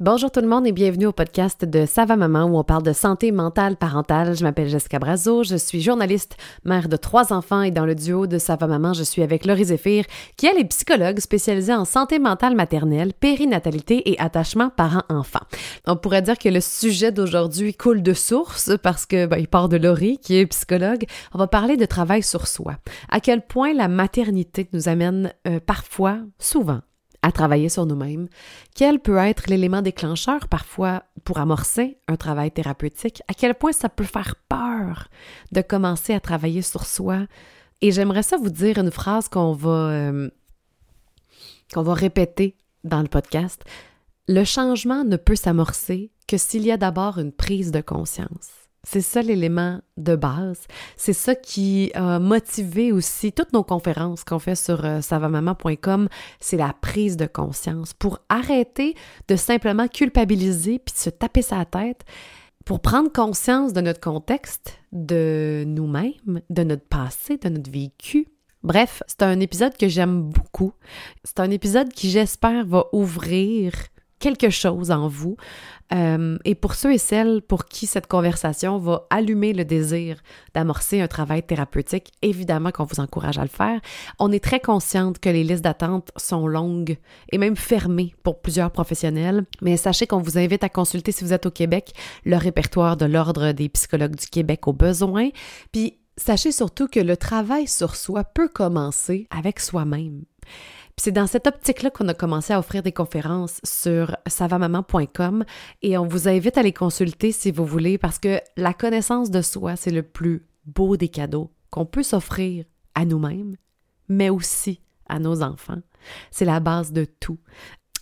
Bonjour tout le monde et bienvenue au podcast de Sava Maman où on parle de santé mentale parentale. Je m'appelle Jessica Brazo, je suis journaliste, mère de trois enfants et dans le duo de Sava Maman, je suis avec Laurie Zéphir qui elle est psychologue spécialisée en santé mentale maternelle, périnatalité et attachement parent-enfant. On pourrait dire que le sujet d'aujourd'hui coule de source parce que ben, il part de Laurie qui est psychologue. On va parler de travail sur soi. À quel point la maternité nous amène euh, parfois, souvent, à travailler sur nous-mêmes, quel peut être l'élément déclencheur parfois pour amorcer un travail thérapeutique, à quel point ça peut faire peur de commencer à travailler sur soi? Et j'aimerais ça vous dire une phrase qu'on va, euh, qu'on va répéter dans le podcast. Le changement ne peut s'amorcer que s'il y a d'abord une prise de conscience. C'est ça l'élément de base. C'est ça qui a motivé aussi toutes nos conférences qu'on fait sur euh, savamaman.com. C'est la prise de conscience pour arrêter de simplement culpabiliser puis de se taper sa tête pour prendre conscience de notre contexte, de nous-mêmes, de notre passé, de notre vécu. Bref, c'est un épisode que j'aime beaucoup. C'est un épisode qui, j'espère, va ouvrir quelque chose en vous. Euh, et pour ceux et celles pour qui cette conversation va allumer le désir d'amorcer un travail thérapeutique, évidemment qu'on vous encourage à le faire. On est très consciente que les listes d'attente sont longues et même fermées pour plusieurs professionnels, mais sachez qu'on vous invite à consulter si vous êtes au Québec le répertoire de l'Ordre des psychologues du Québec au besoin. Puis sachez surtout que le travail sur soi peut commencer avec soi-même c'est dans cette optique-là qu'on a commencé à offrir des conférences sur savamaman.com et on vous invite à les consulter si vous voulez parce que la connaissance de soi, c'est le plus beau des cadeaux qu'on peut s'offrir à nous-mêmes, mais aussi à nos enfants. C'est la base de tout.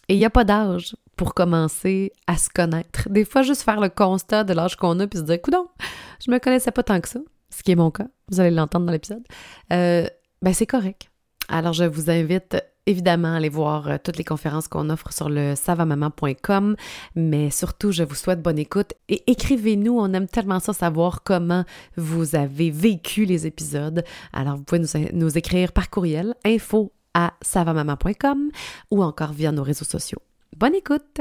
Et il n'y a pas d'âge pour commencer à se connaître. Des fois, juste faire le constat de l'âge qu'on a puis se dire, coudon, je me connaissais pas tant que ça, ce qui est mon cas. Vous allez l'entendre dans l'épisode. Euh, ben, c'est correct. Alors, je vous invite évidemment aller voir euh, toutes les conférences qu'on offre sur le savamaman.com, mais surtout, je vous souhaite bonne écoute et écrivez-nous. On aime tellement ça savoir comment vous avez vécu les épisodes. Alors, vous pouvez nous, écrire par courriel info à savamaman.com ou encore via nos réseaux sociaux. Bonne écoute!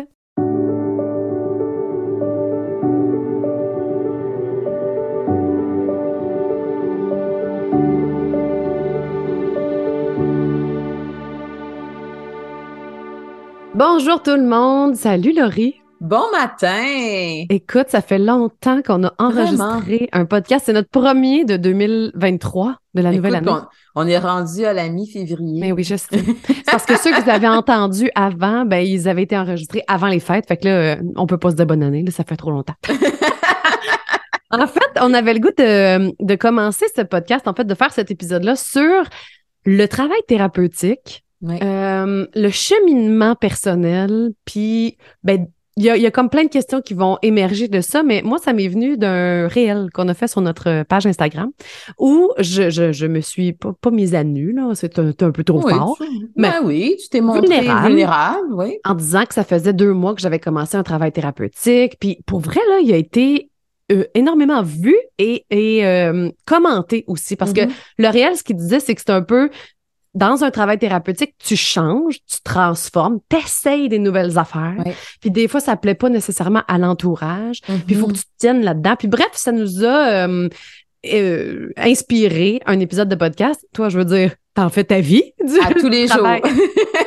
Bonjour tout le monde. Salut Laurie. Bon matin! Écoute, ça fait longtemps qu'on a enregistré un podcast. C'est notre premier de 2023, de la nouvelle année. On, est rendu à la mi-février. Mais oui, je sais. parce que ceux que vous avez entendus avant, ben, ils avaient été enregistrés avant les fêtes. Fait que là, euh, on peut pas se dire bonne année. Là, ça fait trop longtemps. en fait, on avait le goût de, de commencer ce podcast, en fait, de faire cet épisode-là sur le travail thérapeutique euh, le cheminement personnel, puis ben il y a, y a, comme plein de questions qui vont émerger de ça, mais moi, ça m'est venu d'un réel qu'on a fait sur notre page Instagram où je, je, je me suis pas, pas mise à nu, là, c'est un, un, peu trop fort. Mais ben oui, tu t'es montré vulnérable, oui. En disant que ça faisait deux mois que j'avais commencé un travail thérapeutique. Puis pour vrai, là, il a été euh, énormément vu et, et euh, commenté aussi. Parce que mm-hmm. le réel, ce qu'il disait, c'est que c'est un peu dans un travail thérapeutique, tu changes, tu transformes, t'essayes des nouvelles affaires. Puis des fois, ça plaît pas nécessairement à l'entourage. Puis il faut que mm-hmm. tu te tiennes là-dedans. Puis bref, ça nous a euh, euh, inspiré un épisode de podcast. Toi, je veux dire, t'en fais ta vie. Du à tous les jours.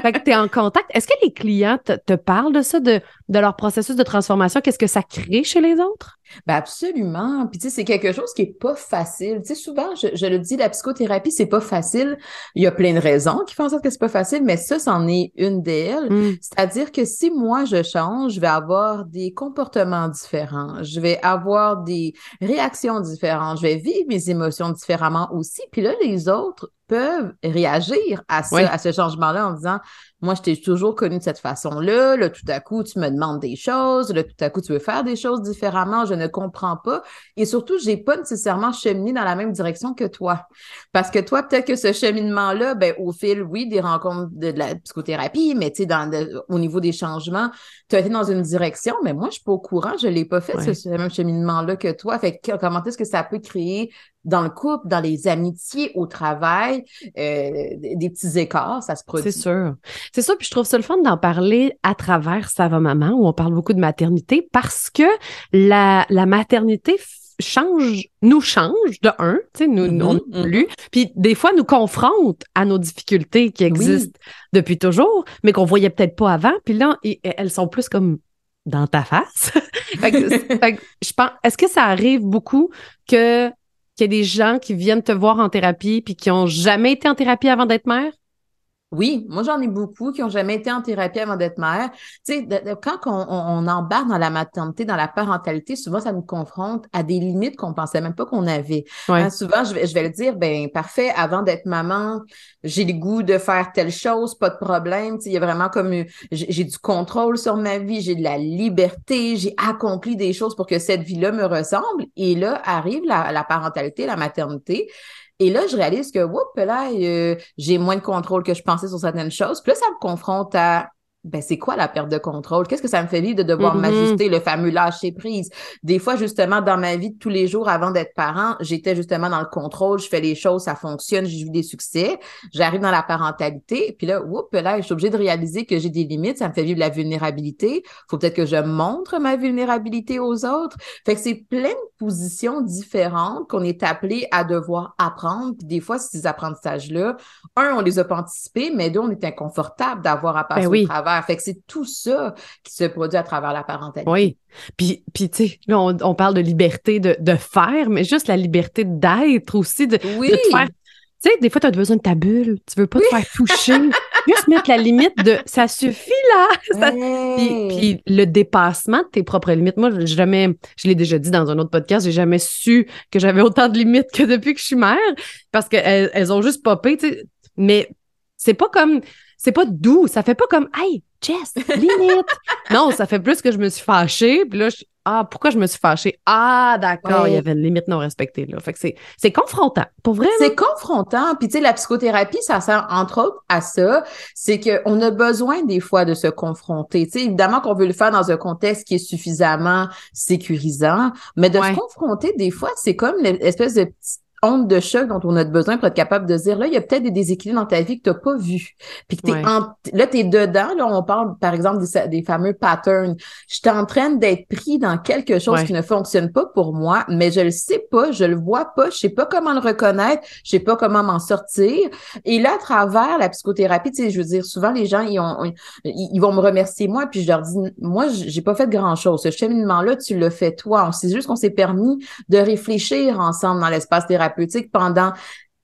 fait que tu es en contact. Est-ce que les clients te, te, parlent de ça, de, de leur processus de transformation? Qu'est-ce que ça crée chez les autres? Ben absolument. Puis tu sais, c'est quelque chose qui est pas facile. Tu sais, souvent, je, le dis, la psychothérapie, c'est pas facile. Il y a plein de raisons qui font en sorte que c'est pas facile, mais ça, c'en est une d'elles. Mm. C'est-à-dire que si moi, je change, je vais avoir des comportements différents. Je vais avoir des réactions différentes. Je vais vivre mes émotions différemment aussi. Puis là, les autres peuvent réagir à ce, à ce changement-là en disant moi, je t'ai toujours connu de cette façon-là. Là, tout à coup, tu me demandes des choses. Là, tout à coup, tu veux faire des choses différemment. Je ne comprends pas. Et surtout, j'ai pas nécessairement cheminé dans la même direction que toi. Parce que toi, peut-être que ce cheminement-là, ben, au fil, oui, des rencontres de, la psychothérapie, mais tu sais, dans au niveau des changements, tu as été dans une direction, mais moi, je suis pas au courant. Je l'ai pas fait, ce, même cheminement-là que toi. Fait que, comment est-ce que ça peut créer dans le couple, dans les amitiés, au travail, euh, des petits écarts, ça se produit. C'est sûr. C'est ça. Puis je trouve ça le fun d'en parler à travers Ça va maman, où on parle beaucoup de maternité, parce que la, la maternité change, nous change de un, tu sais, nous, mm-hmm, non plus. Mm-hmm. Puis des fois, nous confronte à nos difficultés qui existent depuis toujours, mais qu'on voyait peut-être pas avant. Puis là, elles sont plus comme dans ta face. je pense, est-ce que ça arrive beaucoup que qu'il y ait des gens qui viennent te voir en thérapie puis qui ont jamais été en thérapie avant d'être mère? Oui, moi j'en ai beaucoup qui ont jamais été en thérapie avant d'être mère. Tu sais, quand on, embarque dans la maternité, dans la parentalité, souvent ça nous confronte à des limites qu'on pensait même pas qu'on avait. Hein, souvent, je vais, je vais le dire, ben parfait, avant d'être maman, j'ai le goût de faire telle chose, pas de problème. Tu sais, il y a vraiment comme j'ai du contrôle sur ma vie, j'ai de la liberté, j'ai accompli des choses pour que cette vie-là me ressemble. Et là arrive la, la parentalité, la maternité. Et là, je réalise que, whoop, là, euh, j'ai moins de contrôle que je pensais sur certaines choses. Puis là, ça me confronte à ben c'est quoi la perte de contrôle? Qu'est-ce que ça me fait vivre de devoir mm-hmm. m'ajuster, le fameux lâcher prise? Des fois, justement, dans ma vie de tous les jours avant d'être parent, j'étais justement dans le contrôle, je fais les choses, ça fonctionne, j'ai vu des succès. J'arrive dans la parentalité, puis là, oups, là, je suis obligée de réaliser que j'ai des limites, ça me fait vivre la vulnérabilité. Faut peut-être que je montre ma vulnérabilité aux autres. Fait que c'est plein de positions différentes qu'on est appelé à devoir apprendre. Puis des fois, ces apprentissages-là, un, on les a pas anticipés, mais deux, on est inconfortable d'avoir à passer ben au travail fait que c'est tout ça qui se produit à travers la parentalité. Oui. Puis, puis tu sais, là, on, parle de liberté de, de, faire, mais juste la liberté d'être aussi, de, oui. de te faire. Tu sais, des fois, tu as besoin de ta bulle. Tu veux pas te faire toucher. Juste mettre la limite de ça suffit là. Puis, le dépassement de tes propres limites. Moi, jamais, je l'ai déjà dit dans un autre podcast, j'ai jamais su que j'avais autant de limites que depuis que je suis mère parce qu'elles elles ont juste popé, tu sais. Mais c'est pas comme c'est pas doux. Ça fait pas comme Hey, Jess, limite. non, ça fait plus que je me suis fâchée. Puis là, je, ah, pourquoi je me suis fâchée? Ah, d'accord, il y avait une limite non respectée. Là. Fait que c'est, c'est confrontant. Pour vrai. C'est confrontant. Puis, tu sais, la psychothérapie, ça sert entre autres à ça. C'est qu'on a besoin des fois de se confronter. Tu sais, évidemment qu'on veut le faire dans un contexte qui est suffisamment sécurisant, mais de se confronter, des fois, c'est comme l'espèce de petite honte de choc dont on a besoin pour être capable de dire là, il y a peut-être des déséquilibres dans ta vie que tu n'as pas vu. Puis que t'es en, là, tu es dedans. Là, on parle, par exemple, des, fameux patterns. Je suis en train d'être pris dans quelque chose qui ne fonctionne pas pour moi, mais je le sais pas, je le vois pas, je sais pas comment le reconnaître, je sais pas comment m'en sortir. Et là, à travers la psychothérapie, tu sais, je veux dire, souvent les gens, ils, ont, ils vont me remercier moi, puis je leur dis, moi, j'ai pas fait grand-chose. Ce cheminement-là, tu le fais toi. C'est juste qu'on s'est permis de réfléchir ensemble dans l'espace thérapeutique thérapeutique pendant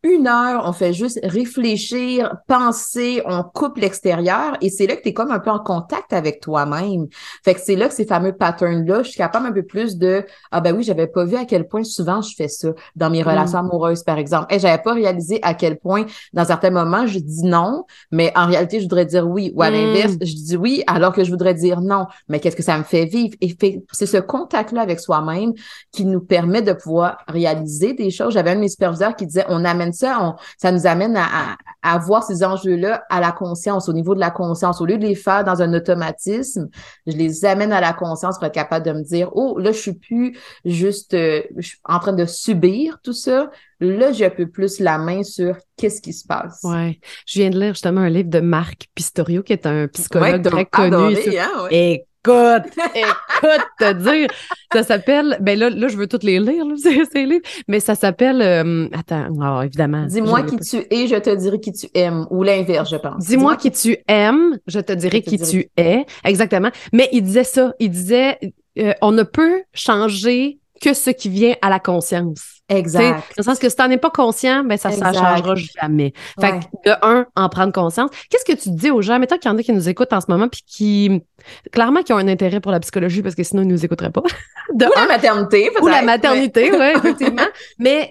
une heure, on fait juste réfléchir, penser, on coupe l'extérieur et c'est là que tu es comme un peu en contact avec toi-même. Fait que c'est là que ces fameux patterns-là, je suis capable un peu plus de Ah ben oui, j'avais pas vu à quel point souvent je fais ça dans mes relations mm. amoureuses, par exemple. Et j'avais pas réalisé à quel point, dans certains moments, je dis non, mais en réalité, je voudrais dire oui. Ou à l'inverse, mm. je dis oui alors que je voudrais dire non. Mais qu'est-ce que ça me fait vivre? Et c'est ce contact-là avec soi-même qui nous permet de pouvoir réaliser des choses. J'avais un de mes superviseurs qui disait on amène ça, ça nous amène à, à, voir ces enjeux-là à la conscience, au niveau de la conscience. Au lieu de les faire dans un automatisme, je les amène à la conscience pour être capable de me dire, oh, là, je suis plus juste euh, en train de subir tout ça. Là, j'ai un peu plus la main sur qu'est-ce qui se passe. Ouais. Je viens de lire justement un livre de Marc Pistorio, qui est un psychologue très connu. Hein, écoute, écoute, te dire. Ça s'appelle, ben là, là, je veux toutes les lire, ces, livres, mais ça s'appelle, euh, attends, oh, évidemment. Dis-moi qui tu es, je te dirai qui tu aimes, ou l'inverse, je pense. Dis-moi qui tu aimes, je te dirai qui tu es. Exactement. Mais il disait ça, il disait, euh, on ne peut changer que ce qui vient à la conscience. Exact. Dans le sens que si t'en es pas conscient, ben ça ne changera jamais. Fait que de un, en prendre conscience. Qu'est-ce que tu dis aux gens? Mettons qu'il y en a qui nous écoutent en ce moment puis qui, clairement, qui ont un intérêt pour la psychologie parce que sinon ils nous écouteraient pas. De ou la maternité, Ou la maternité, oui, effectivement. mais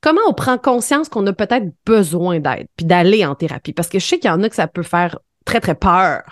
comment on prend conscience qu'on a peut-être besoin d'aide puis d'aller en thérapie? Parce que je sais qu'il y en a que ça peut faire très, très peur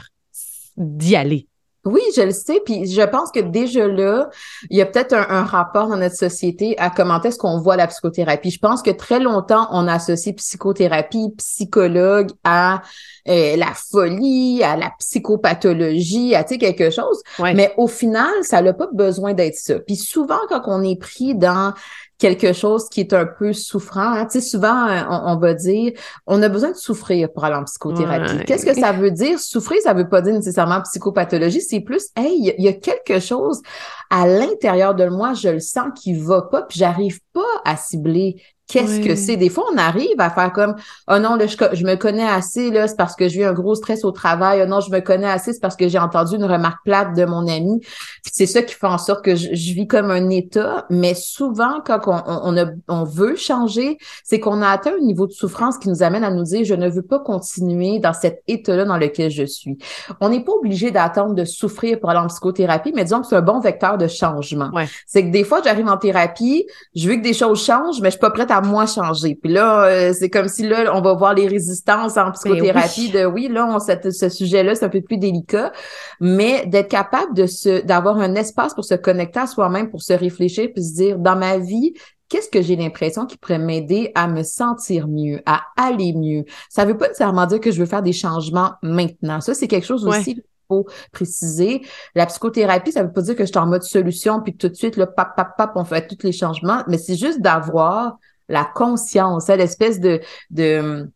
d'y aller. Oui, je le sais. Puis je pense que déjà là, il y a peut-être un, rapport dans notre société à comment est-ce qu'on voit la psychothérapie. Je pense que très longtemps, on associe psychothérapie, psychologue à euh, la folie, à la psychopathologie, à tu sais, quelque chose. Mais au final, ça n'a pas besoin d'être ça. Puis souvent, quand on est pris dans quelque chose qui est un peu souffrant. Hein. Tu sais, souvent, euh, on, va dire, on a besoin de souffrir pour aller en psychothérapie. Qu'est-ce que ça veut dire? Souffrir, ça veut pas dire nécessairement psychopathologie, c'est plus, hey, il y, a quelque chose à l'intérieur de moi, je le sens qui va pas, puis j'arrive pas à cibler qu'est-ce que c'est? Des fois, on arrive à faire comme Oh non, là, je, me connais assez, là, c'est parce que j'ai eu un gros stress au travail. Oh non, je me connais assez, c'est parce que j'ai entendu une remarque plate de mon ami. c'est ça qui fait en sorte que je, vis comme un état. Mais souvent, quand on, on, on veut changer, c'est qu'on a atteint un niveau de souffrance qui nous amène à nous dire je ne veux pas continuer dans cet état-là dans lequel je suis. On n'est pas obligé d'attendre de souffrir pour aller en psychothérapie, mais disons que c'est un bon vecteur de changement. C'est que des fois, j'arrive en thérapie, je veux que des choses changent, mais je suis pas prête à moi changer. Puis là, euh, c'est comme si là, on va voir les résistances en ben psychothérapie de oui, là, on, ce sujet-là, c'est un peu plus délicat, mais d'être capable de se, d'avoir un espace pour se connecter à soi-même, pour se réfléchir, puis se dire, dans ma vie, qu'est-ce que j'ai l'impression qui pourrait m'aider à me sentir mieux, à aller mieux? Ça veut pas nécessairement dire que je veux faire des changements maintenant. Ça, c'est quelque chose aussi faut préciser. La psychothérapie, ça veut pas dire que je suis en mode solution, puis tout de suite, le pap, pap, pap, on fait tous les changements, mais c'est juste d'avoir la conscience, hein, l'espèce de, de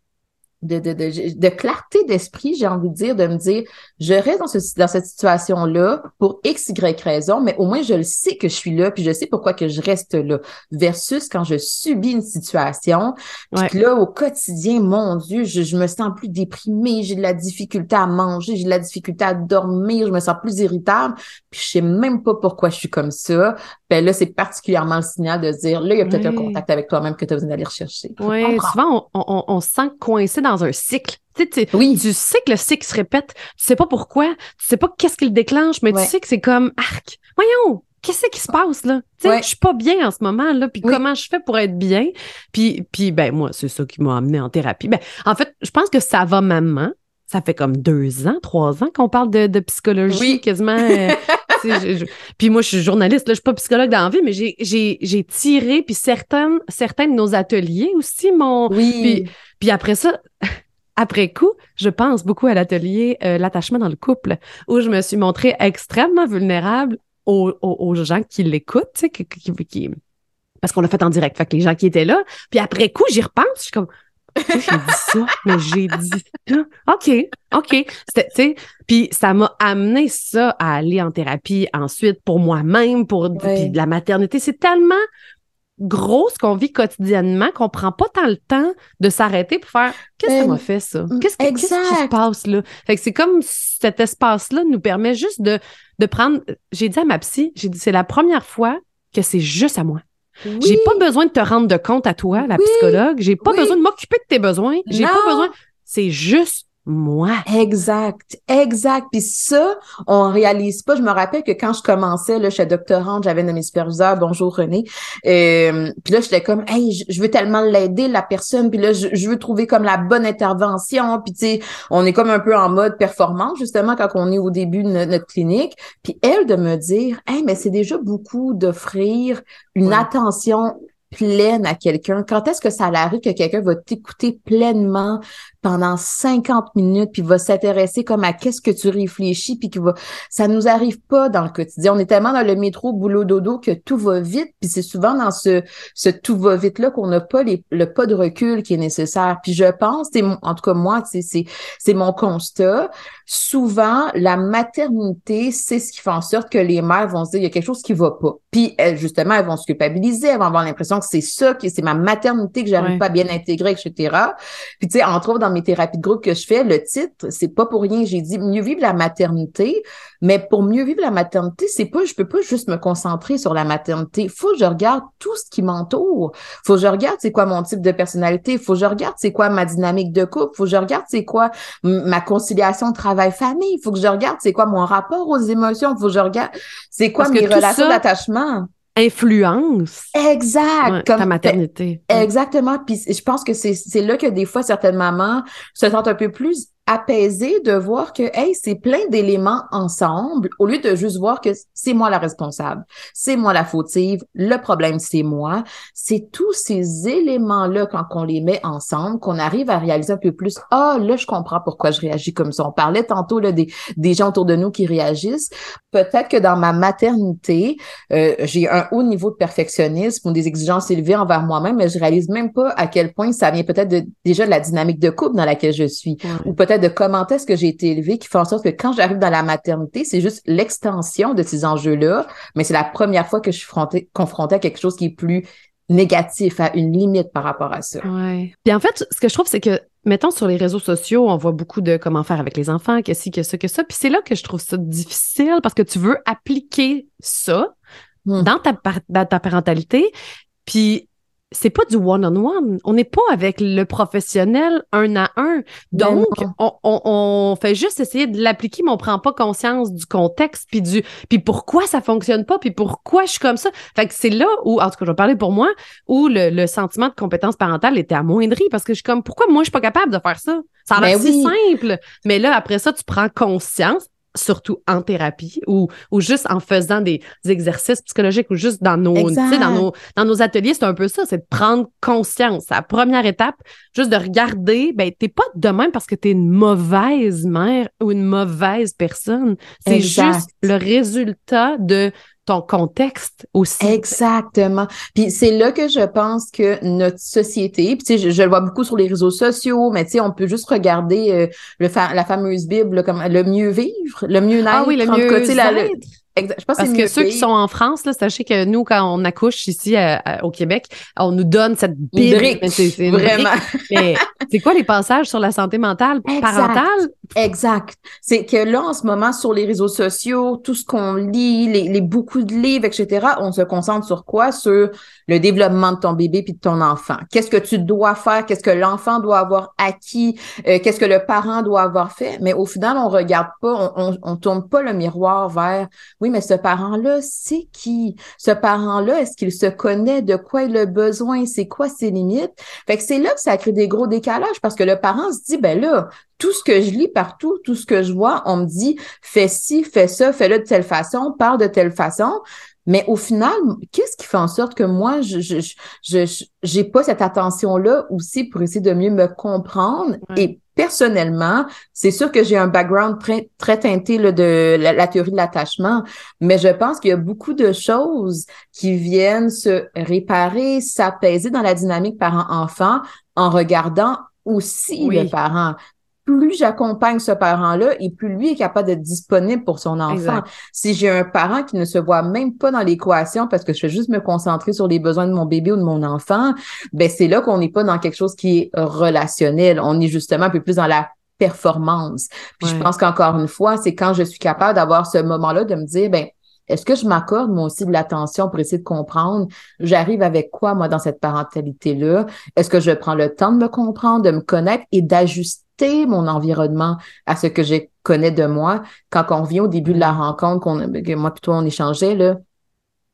de, de, de, clarté d'esprit, j'ai envie de dire, de me dire, je reste dans, ce, dans cette situation-là pour X, Y raison, mais au moins je le sais que je suis là, puis je sais pourquoi que je reste là. Versus quand je subis une situation, puis là, au quotidien, mon Dieu, je, je me sens plus déprimée, j'ai de la difficulté à manger, j'ai de la difficulté à dormir, je me sens plus irritable, puis je sais même pas pourquoi je suis comme ça. Ben là, c'est particulièrement le signal de dire, là, il y a peut-être un contact avec toi-même que tu as besoin d'aller rechercher. Oui, souvent, on, on, on, se sent coincé dans un cycle. Tu, sais, oui. tu sais que le cycle se répète, tu sais pas pourquoi, tu sais pas qu'est-ce qui le déclenche, mais tu sais que c'est comme arc. Voyons, qu'est-ce qui se passe là? Tu sais, je suis pas bien en ce moment là, puis comment je fais pour être bien? Puis puis ben moi, c'est ça qui m'a amené en thérapie. Ben en fait, je pense que ça va maman. Ça fait comme deux ans, trois ans qu'on parle de, de psychologie, quasiment. Euh, puis moi, je suis journaliste, là, je suis pas psychologue dans la vie, mais j'ai tiré, puis certains, certains de nos ateliers aussi m'ont... Oui. Puis, après ça, après coup, je pense beaucoup à l'atelier euh, L'attachement dans le couple, où je me suis montrée extrêmement vulnérable aux, aux, gens qui l'écoutent, sais, qui, qui, parce qu'on l'a fait en direct, fait que les gens qui étaient là. Puis après coup, j'y repense, je suis comme j'ai dit ça, mais j'ai dit ça. OK, OK. Puis ça m'a amené ça à aller en thérapie ensuite pour moi-même, pour la maternité. C'est tellement gros ce qu'on vit quotidiennement qu'on prend pas tant le temps de s'arrêter pour faire qu'est-ce que ça m'a fait ça? mm, qu'est-ce, qui se passe là? Fait que c'est comme cet espace là nous permet juste de de prendre j'ai dit à ma psy j'ai dit c'est la première fois que c'est juste à moi j'ai pas besoin de te rendre de compte à toi, la psychologue. J'ai pas besoin de m'occuper de tes besoins. J'ai pas besoin. C'est juste moi? Exact, exact. Puis ça, on réalise pas. Je me rappelle que quand je commençais là, chez Doctorante, j'avais un de mes superviseurs, bonjour René. Euh, puis là, j'étais comme, hey, je veux tellement l'aider la personne. Puis là, je, veux trouver comme la bonne intervention. Puis tu sais, on est comme un peu en mode performance justement quand on est au début de notre, clinique. Puis elle de me dire, hey, mais c'est déjà beaucoup d'offrir une attention pleine à quelqu'un? Quand est-ce que ça arrive que quelqu'un va t'écouter pleinement pendant 50 minutes, puis va s'intéresser comme à qu'est-ce que tu réfléchis, puis qui va... Ça nous arrive pas dans le quotidien. On est tellement dans le métro, boulot, dodo, que tout va vite, puis c'est souvent dans ce, ce tout va vite-là qu'on n'a pas les, le pas de recul qui est nécessaire. Puis je pense, c'est en tout cas moi, c'est, c'est mon constat, souvent, la maternité, c'est ce qui fait en sorte que les mères vont se dire, il y a quelque chose qui va pas. Puis, justement, elles vont se culpabiliser, elles vont avoir l'impression que c'est ça, que c'est ma maternité que j'arrive pas à bien intégrer, etc. Puis, tu sais, entre autres, dans mes thérapies de groupe que je fais, le titre, c'est pas pour rien. J'ai dit mieux vivre la maternité, mais pour mieux vivre la maternité, c'est pas, je peux pas juste me concentrer sur la maternité. Faut que je regarde tout ce qui m'entoure. Faut que je regarde c'est quoi mon type de personnalité. Faut que je regarde c'est quoi ma dynamique de couple. Faut que je regarde c'est quoi ma conciliation travail-famille. Faut que je regarde c'est quoi mon rapport aux émotions. Faut que je regarde c'est quoi mes relations d'attachement influence. Exact. comme ta maternité. Exactement. Puis je pense que c'est là que des fois, certaines mamans se sentent un peu plus apaisé de voir que, hey, c'est plein d'éléments ensemble, au lieu de juste voir que c'est moi la responsable, c'est moi la fautive, le problème, c'est moi. C'est tous ces éléments-là, quand on les met ensemble, qu'on arrive à réaliser un peu plus, ah, là, je comprends pourquoi je réagis comme ça. On parlait tantôt là, des, des gens autour de nous qui réagissent. Peut-être que dans ma maternité, euh, j'ai un haut niveau de perfectionnisme ou des exigences élevées envers moi-même, mais je réalise même pas à quel point ça vient peut-être de, déjà de la dynamique de couple dans laquelle je suis, ou peut-être de comment est-ce que j'ai été élevée qui fait en sorte que quand j'arrive dans la maternité, c'est juste l'extension de ces enjeux-là, mais c'est la première fois que je suis confrontée à quelque chose qui est plus négatif, à une limite par rapport à ça. Ouais. Puis en fait, ce que je trouve, c'est que, mettons, sur les réseaux sociaux, on voit beaucoup de comment faire avec les enfants, que ci, que ça, que ça. Puis c'est là que je trouve ça difficile parce que tu veux appliquer ça hmm. dans, ta, dans ta parentalité. Puis c'est pas du one-on-one. On n'est pas avec le professionnel un à un. Ben Donc, on, fait juste essayer de l'appliquer, mais on prend pas conscience du contexte, puis du puis pourquoi ça fonctionne pas, puis pourquoi je suis comme ça. Fait que c'est là où, en tout cas, je vais parler pour moi, où le, sentiment de compétence parentale était amoindri parce que je suis comme, pourquoi moi je suis pas capable de faire ça? Ça a l'air ben si simple. Mais là, après ça, tu prends conscience surtout en thérapie ou, ou juste en faisant des, exercices psychologiques ou juste dans nos, dans nos, dans nos ateliers, c'est un peu ça, c'est de prendre conscience. La première étape, juste de regarder, ben, t'es pas de même parce que t'es une mauvaise mère ou une mauvaise personne. C'est juste le résultat de ton contexte aussi. Exactement. Puis c'est là que je pense que notre société, puis tu sais, je, le vois beaucoup sur les réseaux sociaux, mais tu sais, on peut juste regarder euh, le la fameuse Bible comme le mieux vivre, le mieux naître. Ah oui, le mieux naître. Je pense Parce que ceux qui sont en France, là, sachez que nous, quand on accouche ici au Québec, on nous donne cette bible. C'est vraiment. c'est quoi les passages sur la santé mentale parentale? Exact. C'est que là, en ce moment, sur les réseaux sociaux, tout ce qu'on lit, les, les, beaucoup de livres, etc., on se concentre sur quoi? Sur le développement de ton bébé puis de ton enfant. Qu'est-ce que tu dois faire? Qu'est-ce que l'enfant doit avoir acquis? Euh, qu'est-ce que le parent doit avoir fait? Mais au final, on regarde pas, on, on, on tourne pas le miroir vers oui, mais ce parent-là, c'est qui? Ce parent-là, est-ce qu'il se connaît? De quoi il a besoin? C'est quoi ses limites? Fait que c'est là que ça crée des gros décalages parce que le parent se dit, ben là, tout ce que je lis partout, tout ce que je vois, on me dit, fais ci, fais ça, fais-le de telle façon, parle de telle façon. Mais au final, qu'est-ce qui fait en sorte que moi, je je, je, j'ai pas cette attention-là aussi pour essayer de mieux me comprendre? Et personnellement, c'est sûr que j'ai un background très, très teinté de la, théorie de l'attachement, mais je pense qu'il y a beaucoup de choses qui viennent se réparer, s'apaiser dans la dynamique parent-enfant en regardant aussi le parent plus j'accompagne ce parent-là et plus lui est capable d'être disponible pour son enfant. Si j'ai un parent qui ne se voit même pas dans l'équation parce que je vais juste me concentrer sur les besoins de mon bébé ou de mon enfant, ben c'est là qu'on n'est pas dans quelque chose qui est relationnel. On est justement un peu plus dans la performance. Puis je pense qu'encore une fois, c'est quand je suis capable d'avoir ce moment-là de me dire, ben est-ce que je m'accorde moi aussi de l'attention pour essayer de comprendre j'arrive avec quoi moi dans cette parentalité-là? Est-ce que je prends le temps de me comprendre, de me connaître et d'ajuster mon environnement à ce que je connais de moi. Quand on vient au début de la rencontre, qu'on, que moi plutôt on échangeait, là,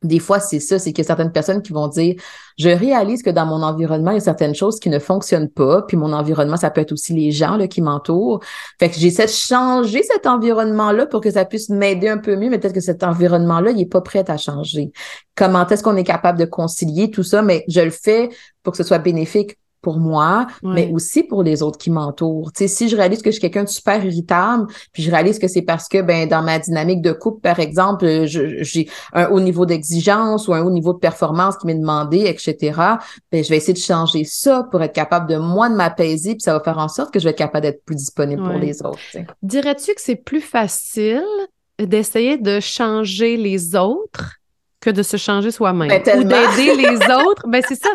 des fois, c'est ça, c'est qu'il y a certaines personnes qui vont dire, je réalise que dans mon environnement, il y a certaines choses qui ne fonctionnent pas, puis mon environnement, ça peut être aussi les gens là, qui m'entourent. Fait que j'essaie de changer cet environnement-là pour que ça puisse m'aider un peu mieux, mais peut-être que cet environnement-là, il est pas prêt à changer. Comment est-ce qu'on est capable de concilier tout ça? Mais je le fais pour que ce soit bénéfique pour moi, mais aussi pour les autres qui m'entourent. Tu sais, si je réalise que je suis quelqu'un de super irritable, puis je réalise que c'est parce que ben dans ma dynamique de couple, par exemple, j'ai un haut niveau d'exigence ou un haut niveau de performance qui m'est demandé, etc. Ben je vais essayer de changer ça pour être capable de moi de m'apaiser, puis ça va faire en sorte que je vais être capable d'être plus disponible pour les autres. Dirais-tu que c'est plus facile d'essayer de changer les autres que de se changer soi-même ben, ou d'aider les autres. Ben c'est ça.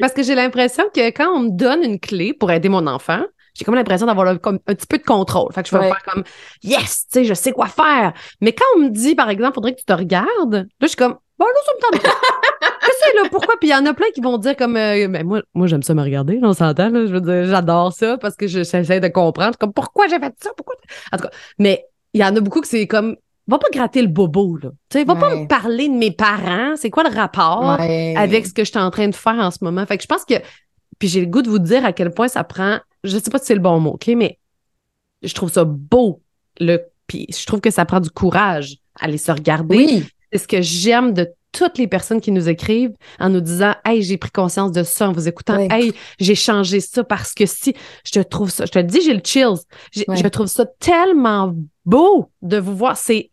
parce que j'ai l'impression que quand on me donne une clé pour aider mon enfant, j'ai comme l'impression d'avoir un petit peu de contrôle. Fait que je vais faire comme yes, tu sais, je sais quoi faire. Mais quand on me dit par exemple, faudrait que tu te regardes, là je suis comme bon là ça me tente. Qu'est-ce là pourquoi? Puis il y en a plein qui vont dire comme euh, ben, moi moi j'aime ça me regarder, on s'entend là, je veux dire j'adore ça parce que j'essaie de comprendre comme pourquoi j'ai fait ça, pourquoi? En tout cas, mais il y en a beaucoup que c'est comme va pas gratter le bobo, là. Tu sais, va pas me parler de mes parents. C'est quoi le rapport avec ce que je suis en train de faire en ce moment? Fait que je pense que. Puis j'ai le goût de vous dire à quel point ça prend. Je sais pas si c'est le bon mot, OK? Mais je trouve ça beau. Le, puis je trouve que ça prend du courage aller se regarder. Oui. C'est ce que j'aime de toutes les personnes qui nous écrivent en nous disant Hey, j'ai pris conscience de ça en vous écoutant. Hey, j'ai changé ça parce que si je te trouve ça, je te dis, j'ai le chills. Je trouve ça tellement beau de vous voir. C'est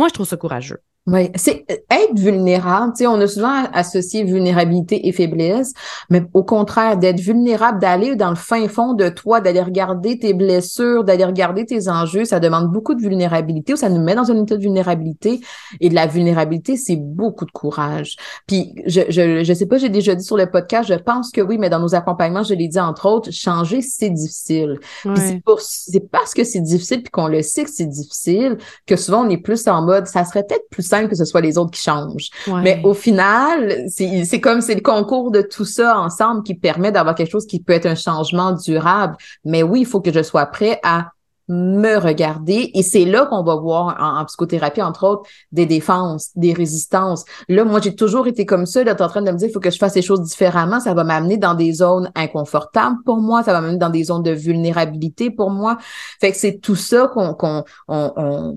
moi, je trouve ça courageux. Oui, c'est euh, être vulnérable. Tu sais, on a souvent associé vulnérabilité et faiblesse, mais au contraire, d'être vulnérable, d'aller dans le fin fond de toi, d'aller regarder tes blessures, d'aller regarder tes enjeux, ça demande beaucoup de vulnérabilité ou ça nous met dans un état de vulnérabilité. Et de la vulnérabilité, c'est beaucoup de courage. Puis, je, je, je sais pas, j'ai déjà dit sur le podcast, je pense que oui, mais dans nos accompagnements, je l'ai dit entre autres, changer, c'est difficile. c'est pour, c'est parce que c'est difficile puis qu'on le sait que c'est difficile que souvent on est plus en mode, ça serait peut-être plus simple que ce soit les autres qui changent. Mais au final, c'est comme c'est le concours de tout ça ensemble qui permet d'avoir quelque chose qui peut être un changement durable. Mais oui, il faut que je sois prêt à me regarder. Et c'est là qu'on va voir en, psychothérapie, entre autres, des défenses, des résistances. Là, moi, j'ai toujours été comme ça, d'être en train de me dire, il faut que je fasse les choses différemment. Ça va m'amener dans des zones inconfortables pour moi. Ça va m'amener dans des zones de vulnérabilité pour moi. Fait que c'est tout ça qu'on qu'on on,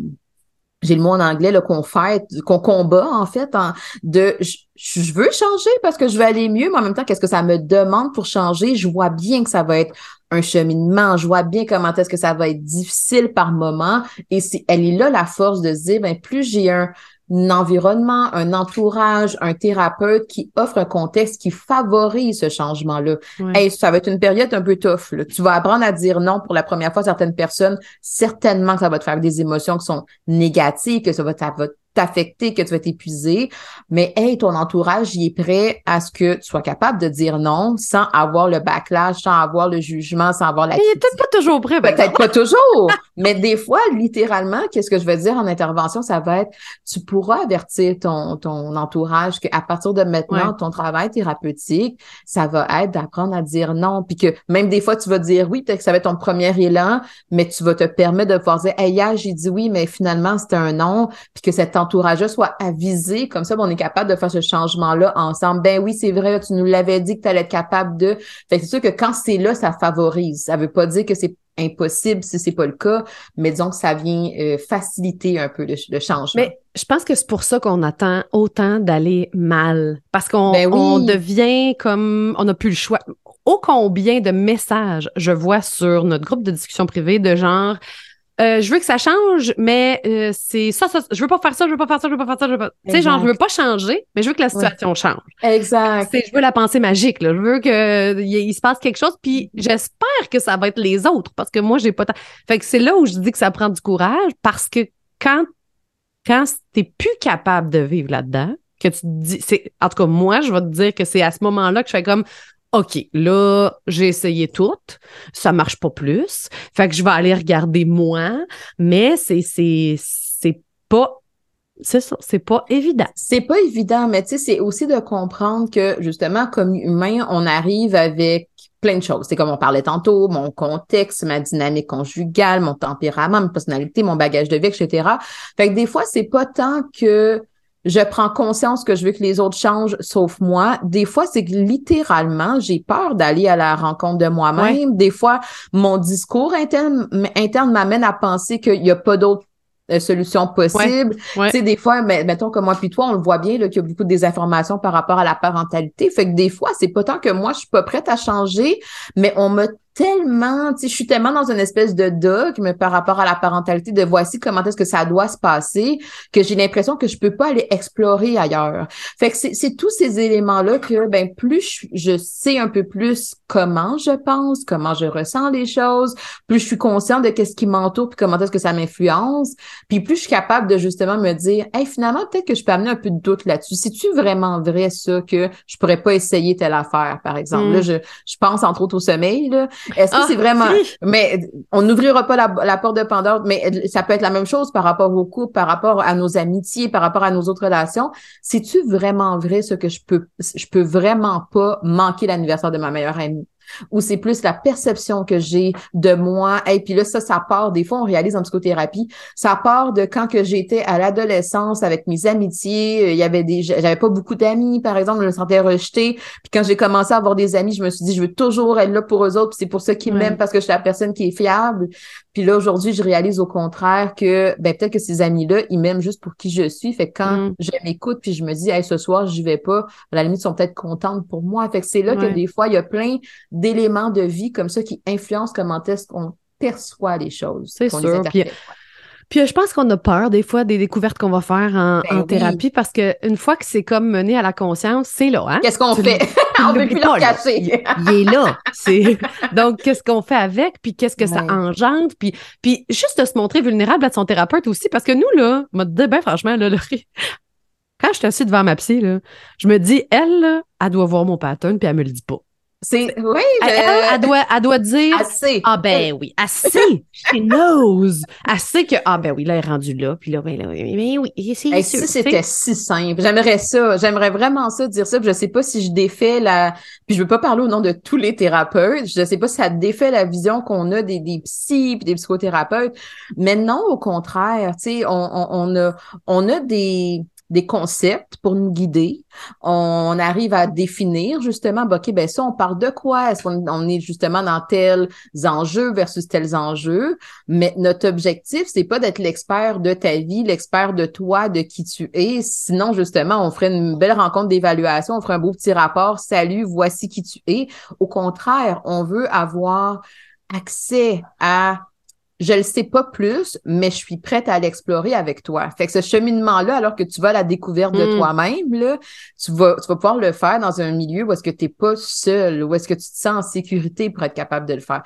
j'ai le mot en anglais, qu'on fait, qu'on combat, en fait, de je, veux changer parce que je veux aller mieux, mais en même temps, qu'est-ce que ça me demande pour changer? Je vois bien que ça va être un cheminement, je vois bien comment est-ce que ça va être difficile par moment. Et c'est, elle est là la force de se dire, ben, plus j'ai un environnement, un entourage, un thérapeute qui offre un contexte qui favorise ce changement-là. et ça va être une période un peu tough. Là. Tu vas apprendre à dire non pour la première fois certaines personnes. Certainement que ça va te faire des émotions qui sont négatives, que ça va, ça va t'affecter, que tu vas t'épuiser, mais hey, ton entourage il est prêt à ce que tu sois capable de dire non sans avoir le backlash, sans avoir le jugement, sans avoir la. Il est peut-être pas toujours prêt. Peut-être pas toujours, mais des fois, littéralement, qu'est-ce que je veux dire en intervention, ça va être, tu pourras avertir ton, ton entourage qu'à partir de maintenant, ton travail thérapeutique, ça va être d'apprendre à dire non, puis que même des fois, tu vas dire oui, peut-être que ça va être ton premier élan, mais tu vas te permettre de pouvoir dire, hey, hier, j'ai dit oui, mais finalement, c'était un non, puis que cet entourage soit avisé, comme ça, on est capable de faire ce changement-là ensemble. Ben oui, c'est vrai, tu nous l'avais dit que tu allais être capable de. Fait c'est sûr que quand c'est là, ça favorise. Ça veut pas dire que c'est impossible si c'est pas le cas, mais disons que ça vient euh, faciliter un peu le, changement. Mais je pense que c'est pour ça qu'on attend autant d'aller mal, parce qu'on ben devient comme on n'a plus le choix. Ô combien de messages je vois sur notre groupe de discussion privée de genre euh, je veux que ça change, mais euh, c'est ça, ça, je veux pas faire ça, je veux pas faire ça, je veux pas faire ça, je veux pas. Tu sais, genre, je veux pas changer, mais je veux que la situation change. Exact. C'est, je veux la pensée magique, là. Je veux que il, se passe quelque chose, puis j'espère que ça va être les autres, parce que moi, j'ai pas tant. Fait que c'est là où je dis que ça prend du courage, parce que quand, quand t'es plus capable de vivre là-dedans, que tu te dis, c'est, en tout cas, moi, je vais te dire que c'est à ce moment-là que je fais comme, OK, là, j'ai essayé tout, ça marche pas plus. Fait que je vais aller regarder moi, mais c'est c'est c'est pas c'est ça, c'est pas évident. C'est pas évident, mais tu sais, c'est aussi de comprendre que justement, comme humain, on arrive avec plein de choses. C'est comme on parlait tantôt, mon contexte, ma dynamique conjugale, mon tempérament, ma personnalité, mon bagage de vie, etc. Fait que des fois, c'est pas tant que je prends conscience que je veux que les autres changent, sauf moi. Des fois, c'est que littéralement, j'ai peur d'aller à la rencontre de moi-même. Des fois, mon discours interne, interne m'amène à penser qu'il n'y a pas d'autres euh, solutions possibles. Tu sais, des fois, mais, mettons que moi puis toi, on le voit bien qu'il y a beaucoup de désinformations par rapport à la parentalité. Fait que des fois, c'est pas tant que moi, je suis pas prête à changer, mais on me tellement, tu sais, je suis tellement dans une espèce de dogme par rapport à la parentalité de voici comment est-ce que ça doit se passer que j'ai l'impression que je peux pas aller explorer ailleurs. Fait que c'est tous ces éléments-là que, ben, plus je, sais un peu plus comment je pense, comment je ressens les choses, plus je suis consciente de qu'est-ce qui m'entoure puis comment est-ce que ça m'influence, puis plus je suis capable de justement me dire, hey, finalement, peut-être que je peux amener un peu de doute là-dessus. C'est-tu vraiment vrai ça que je pourrais pas essayer telle affaire, par exemple? Là, mm. je, je pense entre autres au sommeil, là. Est-ce que ah, c'est vraiment. Mais on n'ouvrira pas la, porte de Pandore, mais ça peut être la même chose par rapport au couple, par rapport à nos amitiés, par rapport à nos autres relations. C'est-tu vraiment vrai ce que je peux, je peux vraiment pas manquer l'anniversaire de ma meilleure amie? Ou c'est plus la perception que j'ai de moi. Et puis là, ça, ça part, des fois, on réalise en psychothérapie, ça part de quand que j'étais à l'adolescence avec mes amitiés, il y avait des, j'avais pas beaucoup d'amis, par exemple, je me sentais rejetée. Puis quand j'ai commencé à avoir des amis, je me suis dit, je veux toujours être là pour eux autres, puis c'est pour ça qu'ils m'aiment parce que je suis la personne qui est fiable. Puis là, aujourd'hui, je réalise au contraire que ben, peut-être que ces amis-là, ils m'aiment juste pour qui je suis. Fait que quand mm. je m'écoute, puis je me dis, hey, ce soir, j'y vais pas, à la limite, ils sont peut-être contentes pour moi. Fait que c'est là que des fois, il y a plein d'éléments de vie comme ça qui influencent comment est-ce qu'on perçoit les choses. C'est sûr. Puis euh, je pense qu'on a peur des fois des découvertes qu'on va faire en, ben thérapie parce qu'une fois que c'est comme mené à la conscience, c'est là. Hein? Qu'est-ce qu'on fait? On ne peut plus le cacher. Il, est là. Donc, qu'est-ce qu'on fait avec? Puis qu'est-ce que ça engendre? Puis, puis juste de se montrer vulnérable à son thérapeute aussi parce que nous, là, moi, ben, franchement, là, quand je suis assise devant ma psy, là, je me dis, elle, elle doit voir mon pattern puis elle me le dit pas. C'est oui, elle, doit, elle doit dire assez. Ah ben oui, assez. She knows. Assez que ah ben oui, là elle est rendue là, puis là ben, là, mais oui, c'est hey, Si c'était si simple, j'aimerais ça, j'aimerais vraiment ça dire ça. Puis je sais pas si je défais la, puis je veux pas parler au nom de tous les thérapeutes. Je sais pas si ça défait la vision qu'on a des des psys puis des psychothérapeutes. Mais non, au contraire, tu sais, on, on, on a on a des des concepts pour nous guider. On arrive à définir justement, ben, OK, ben ça, on parle de quoi? Est-ce qu'on est justement dans tels enjeux versus tels enjeux? Mais notre objectif, c'est pas d'être l'expert de ta vie, l'expert de toi, de qui tu es. Sinon, justement, on ferait une belle rencontre d'évaluation, on ferait un beau petit rapport. Salut, voici qui tu es. Au contraire, on veut avoir accès à je le sais pas plus, mais je suis prête à l'explorer avec toi. Fait que ce cheminement-là, alors que tu vas à la découverte de mm. toi-même, là, tu vas, tu vas pouvoir le faire dans un milieu où est-ce que tu n'es pas seul, où est-ce que tu te sens en sécurité pour être capable de le faire.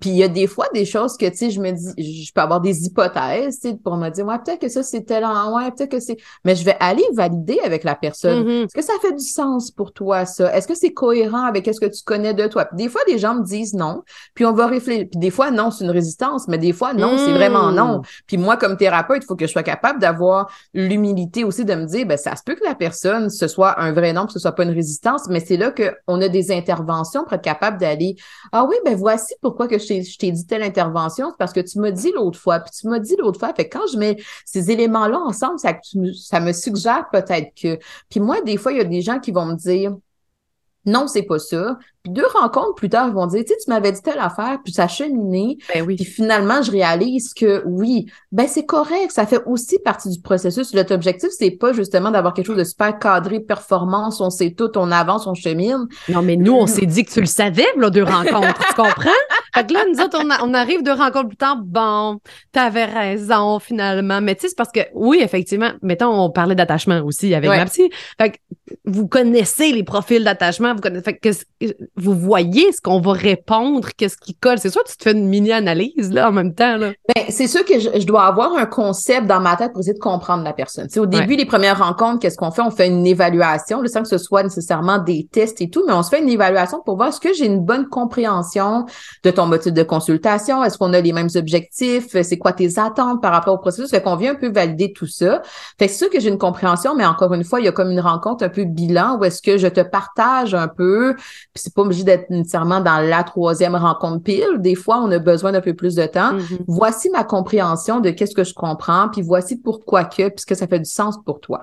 Puis il y a des fois des choses que, tu sais, je me dis, je peux avoir des hypothèses, tu sais, pour me dire, ouais, peut-être que ça, c'est tel, ouais, peut-être que c'est, mais je vais aller valider avec la personne. Mm-hmm. Est-ce que ça fait du sens pour toi, ça? Est-ce que c'est cohérent avec ce que tu connais de toi? Puis des fois, des gens me disent non, puis on va réfléchir. Puis des fois, non, c'est une résistance, mais des fois, non, c'est vraiment non. Hmm. Puis moi, comme thérapeute, il faut que je sois capable d'avoir l'humilité aussi de me dire, ben, ça se peut que la personne, ce soit un vrai nom, que ce soit pas une résistance, mais c'est là qu'on a des interventions pour être capable d'aller, ah oui, ben voici pourquoi que je t'ai dit telle intervention, c'est parce que tu m'as dit l'autre fois, puis tu m'as dit l'autre fois. Fait que quand je mets ces éléments-là ensemble, ça, ça me suggère peut-être que. Puis moi, des fois, il y a des gens qui vont me dire, non, c'est pas ça. Puis deux rencontres plus tard, ils vont dire, tu sais, tu m'avais dit telle affaire, puis ça a cheminé. Ben oui. Puis finalement, je réalise que oui, ben c'est correct, ça fait aussi partie du processus. Notre objectif, c'est pas justement d'avoir quelque chose de super cadré, performance, on sait tout, on avance, on chemine. Non, mais nous, on s'est dit que tu le savais, là, deux rencontres, tu comprends? Fait que là, nous autres, on, arrive deux rencontres plus tard, bon, t'avais raison, finalement. Mais tu sais, c'est parce que, oui, effectivement, mettons, on parlait d'attachement aussi avec ma psy. Fait que vous connaissez les profils d'attachement, vous connaissez, fait que vous voyez ce qu'on va répondre, qu'est-ce qui colle. C'est sûr que tu te fais une mini-analyse là, en même temps. Là. Ben, c'est sûr que je, dois avoir un concept dans ma tête pour essayer de comprendre la personne. au début, les premières rencontres, qu'est-ce qu'on fait? On fait une évaluation, sans que ce soit nécessairement des tests et tout, mais on se fait une évaluation pour voir est-ce que j'ai une bonne compréhension de ton motif de consultation? Est-ce qu'on a les mêmes objectifs? C'est quoi tes attentes par rapport au processus? Fait qu'on vient un peu valider tout ça. Fait que c'est sûr que j'ai une compréhension, mais encore une fois, il y a comme une rencontre un peu bilan où est-ce que je te partage un peu, puis c'est pas obligé d'être nécessairement dans la troisième rencontre pile. Des fois, on a besoin d'un peu plus de temps. Mm-hmm. Voici ma compréhension de qu'est-ce que je comprends, puis voici pourquoi que, puisque ça fait du sens pour toi.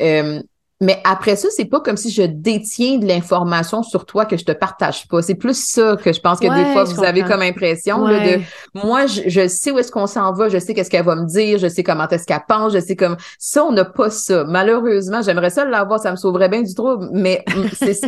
Euh, mais après ça, c'est pas comme si je détiens de l'information sur toi que je te partage pas. C'est plus ça que je pense que des fois vous avez comme impression de moi, je, sais où est-ce qu'on s'en va, je sais qu'est-ce qu'elle va me dire, je sais comment est-ce qu'elle pense, je sais comme ça, on n'a pas ça. Malheureusement, j'aimerais ça l'avoir, ça me sauverait bien du trouble, mais c'est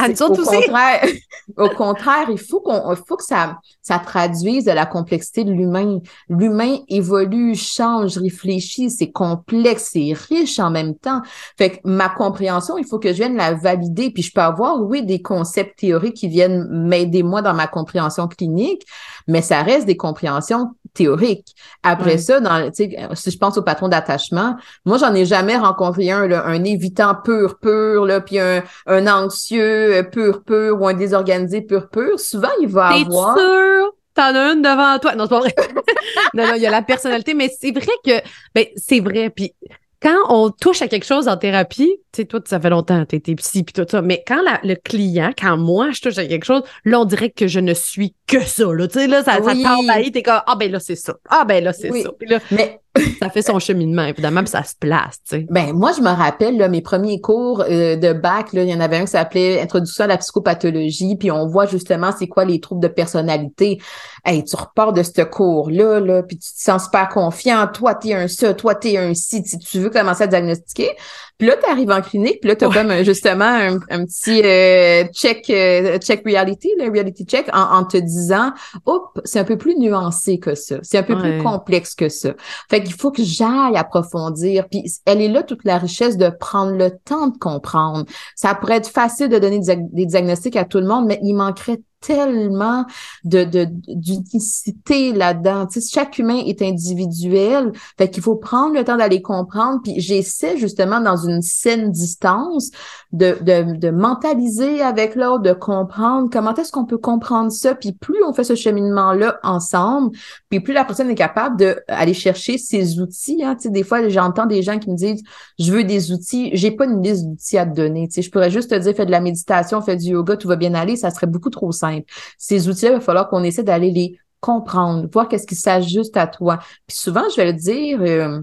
au contraire. au contraire, il faut qu'on faut que ça ça traduise de la complexité de l'humain. L'humain évolue, change, réfléchit, c'est complexe, c'est riche en même temps. Fait que ma compréhension, il faut que je vienne la valider. Puis je peux avoir, oui, des concepts théoriques qui viennent m'aider moi dans ma compréhension clinique, mais ça reste des compréhensions théoriques. Après ça, dans, si je pense au patron d'attachement, moi, j'en ai jamais rencontré un, un évitant pur, pur, là, puis un, un anxieux euh, pur, pur, ou un désorganisé pur, pur. Souvent, il va avoir... Sûr? T'en as une devant toi? Non, c'est pas vrai. non, non, il y a la personnalité, mais c'est vrai que, ben, c'est vrai. Puis quand on touche à quelque chose en thérapie, tu sais, toi, ça fait longtemps, tu étais psy puis tout ça, mais quand le client, quand moi, je touche à quelque chose, là, on dirait que je ne suis que ça, là, tu sais, là, ça, oui. ça t'envahit, t'es comme, ah ben là, c'est ça, ah ben là, c'est ça. mais ça fait son cheminement, évidemment, puis ça se place. Ben, moi, je me rappelle, là, mes premiers cours euh, de bac, là, il y en avait un qui s'appelait Introduction à la psychopathologie, puis on voit justement c'est quoi les troubles de personnalité. Hey, tu repars de ce cours-là, là, puis tu te sens super confiant. Toi, t'es un ça, toi, t'es un ci. Si tu veux commencer à diagnostiquer. Puis là, tu arrives en clinique, puis là, tu as comme justement un, petit euh, check euh, check reality, le reality check, en, te disant Oups, c'est un peu plus nuancé que ça. C'est un peu plus complexe que ça. Fait qu'il faut que j'aille approfondir. Puis elle est là toute la richesse de prendre le temps de comprendre. Ça pourrait être facile de donner des diagnostics à tout le monde, mais il manquerait tellement de d'unicité là-dedans. Tu sais, chaque humain est individuel, fait qu'il faut prendre le temps d'aller comprendre. Puis j'essaie justement dans une saine distance de, de, de mentaliser avec l'autre, de comprendre comment est-ce qu'on peut comprendre ça. Puis plus on fait ce cheminement-là ensemble, puis plus la personne est capable d'aller chercher ses outils. Hein. Tu sais, des fois, j'entends des gens qui me disent je veux des outils, j'ai pas une liste d'outils à te donner. Tu sais, je pourrais juste te dire fais de la méditation, fais du yoga, tout va bien aller, ça serait beaucoup trop simple. Ces outils-là, il va falloir qu'on essaie d'aller les comprendre, voir qu'est-ce qui s'ajuste à toi. Puis souvent, je vais le dire, euh,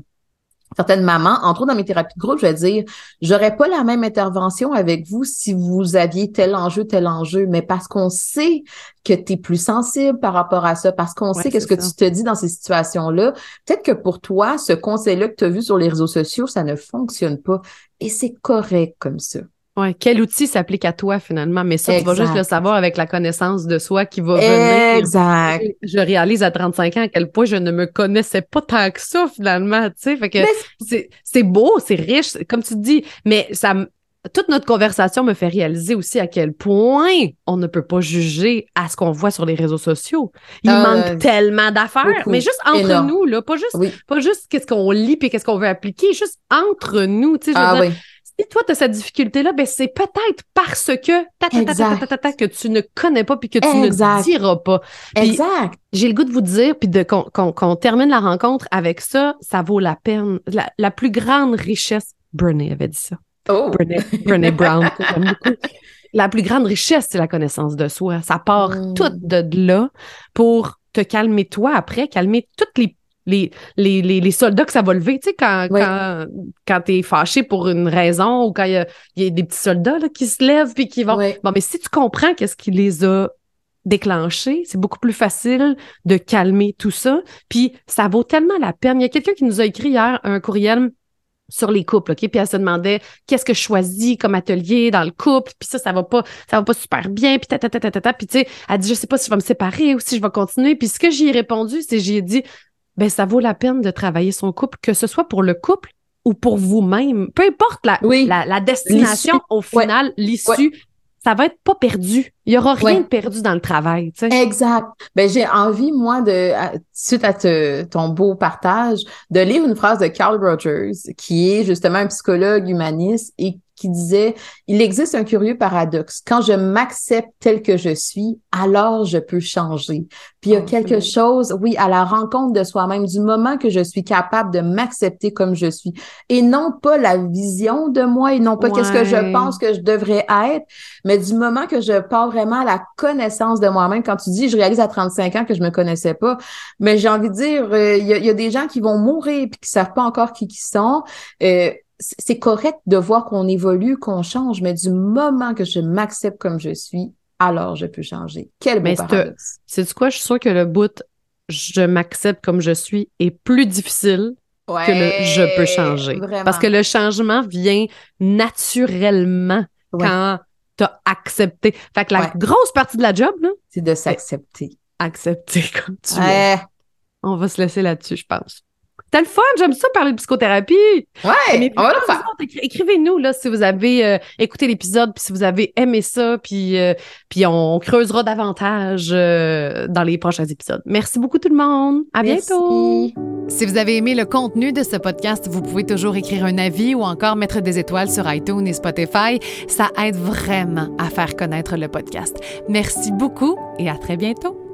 certaines mamans, entre autres dans mes thérapies de groupe, je vais dire, j'aurais pas la même intervention avec vous si vous aviez tel enjeu, tel enjeu, mais parce qu'on sait que tu es plus sensible par rapport à ça, parce qu'on sait qu'est-ce que tu te dis dans ces situations-là, peut-être que pour toi, ce conseil-là que tu as vu sur les réseaux sociaux, ça ne fonctionne pas. Et c'est correct comme ça. Ouais, quel outil s'applique à toi finalement? Mais ça, tu vas juste le savoir avec la connaissance de soi qui va venir. Exact. Je réalise à 35 ans à quel point je ne me connaissais pas tant que ça finalement, tu sais. Fait que c'est beau, c'est riche, comme tu dis, mais ça toute notre conversation me fait réaliser aussi à quel point on ne peut pas juger à ce qu'on voit sur les réseaux sociaux. Il euh, manque tellement d'affaires, mais juste entre nous, là, pas juste, pas juste qu'est-ce qu'on lit puis qu'est-ce qu'on veut appliquer, juste entre nous, tu sais. Ah, oui si toi, tu as cette difficulté-là, ben c'est peut-être parce que que tu ne connais pas puis que tu ne diras pas. exact. J'ai le goût de vous dire, puis de qu'on termine la rencontre avec ça, ça vaut la peine. La, plus grande richesse, Brené avait dit ça. Oh. Brené, Brown, La plus grande richesse, c'est la connaissance de soi. Ça part mm. tout de là pour te calmer toi après, calmer toutes les les, les, les, soldats que ça va lever, tu sais, quand, quand, quand tu es fâché pour une raison ou quand il y a, y a, des petits soldats là, qui se lèvent puis qui vont. Bon, mais si tu comprends qu'est-ce qui les a déclenchés, c'est beaucoup plus facile de calmer tout ça. Puis ça vaut tellement la peine. Il y a quelqu'un qui nous a écrit hier un courriel sur les couples, OK? Puis elle se demandait qu'est-ce que je choisis comme atelier dans le couple, puis ça, ça va pas, ça va pas super bien, puis ta, ta, ta, ta, ta, puis tu sais, elle dit, je sais pas si je vais me séparer ou si je vais continuer. Puis ce que j'y ai répondu, c'est, j'ai dit, ben ça vaut la peine de travailler son couple, que ce soit pour le couple ou pour vous-même. Peu importe la, la, destination, au final, l'issue, ça va être pas perdu. Il y aura rien de perdu dans le travail. Tu sais. Exact. Ben j'ai envie moi de suite à ton beau partage de lire une phrase de Carl Rogers qui est justement un psychologue humaniste et qui disait Il existe un curieux paradoxe. Quand je m'accepte tel que je suis, alors je peux changer. Puis il y a quelque chose, oui, à la rencontre de soi-même, du moment que je suis capable de m'accepter comme je suis, et non pas la vision de moi, et non pas qu'est-ce que je pense que je devrais être, mais du moment que je pars vraiment à la connaissance de moi-même. Quand tu dis, je réalise à 35 ans que je me connaissais pas, mais j'ai envie de dire, euh, il y, a des gens qui vont mourir puis qui savent pas encore qui qui sont. Euh, c'est correct de voir qu'on évolue, qu'on change, mais du moment que je m'accepte comme je suis, alors je peux changer. Quel beau paradoxe. C'est quoi? Je suis sûre que le bout je m'accepte comme je suis est plus difficile que le je peux changer. Parce que le changement vient naturellement quand tu as accepté. Fait que la grosse partie de la job, c'est de s'accepter. Accepter comme tu es. On va se laisser là-dessus, je pense. C'était le fun, j'aime ça parler de psychothérapie. Ouais, on va le faire. Écrivez-nous là si vous avez euh, écouté l'épisode, puis si vous avez aimé ça, puis, euh, puis on creusera davantage euh, dans les prochains épisodes. Merci beaucoup tout le monde. À bientôt. Si vous avez aimé le contenu de ce podcast, vous pouvez toujours écrire un avis ou encore mettre des étoiles sur iTunes et Spotify. Ça aide vraiment à faire connaître le podcast. Merci beaucoup et à très bientôt.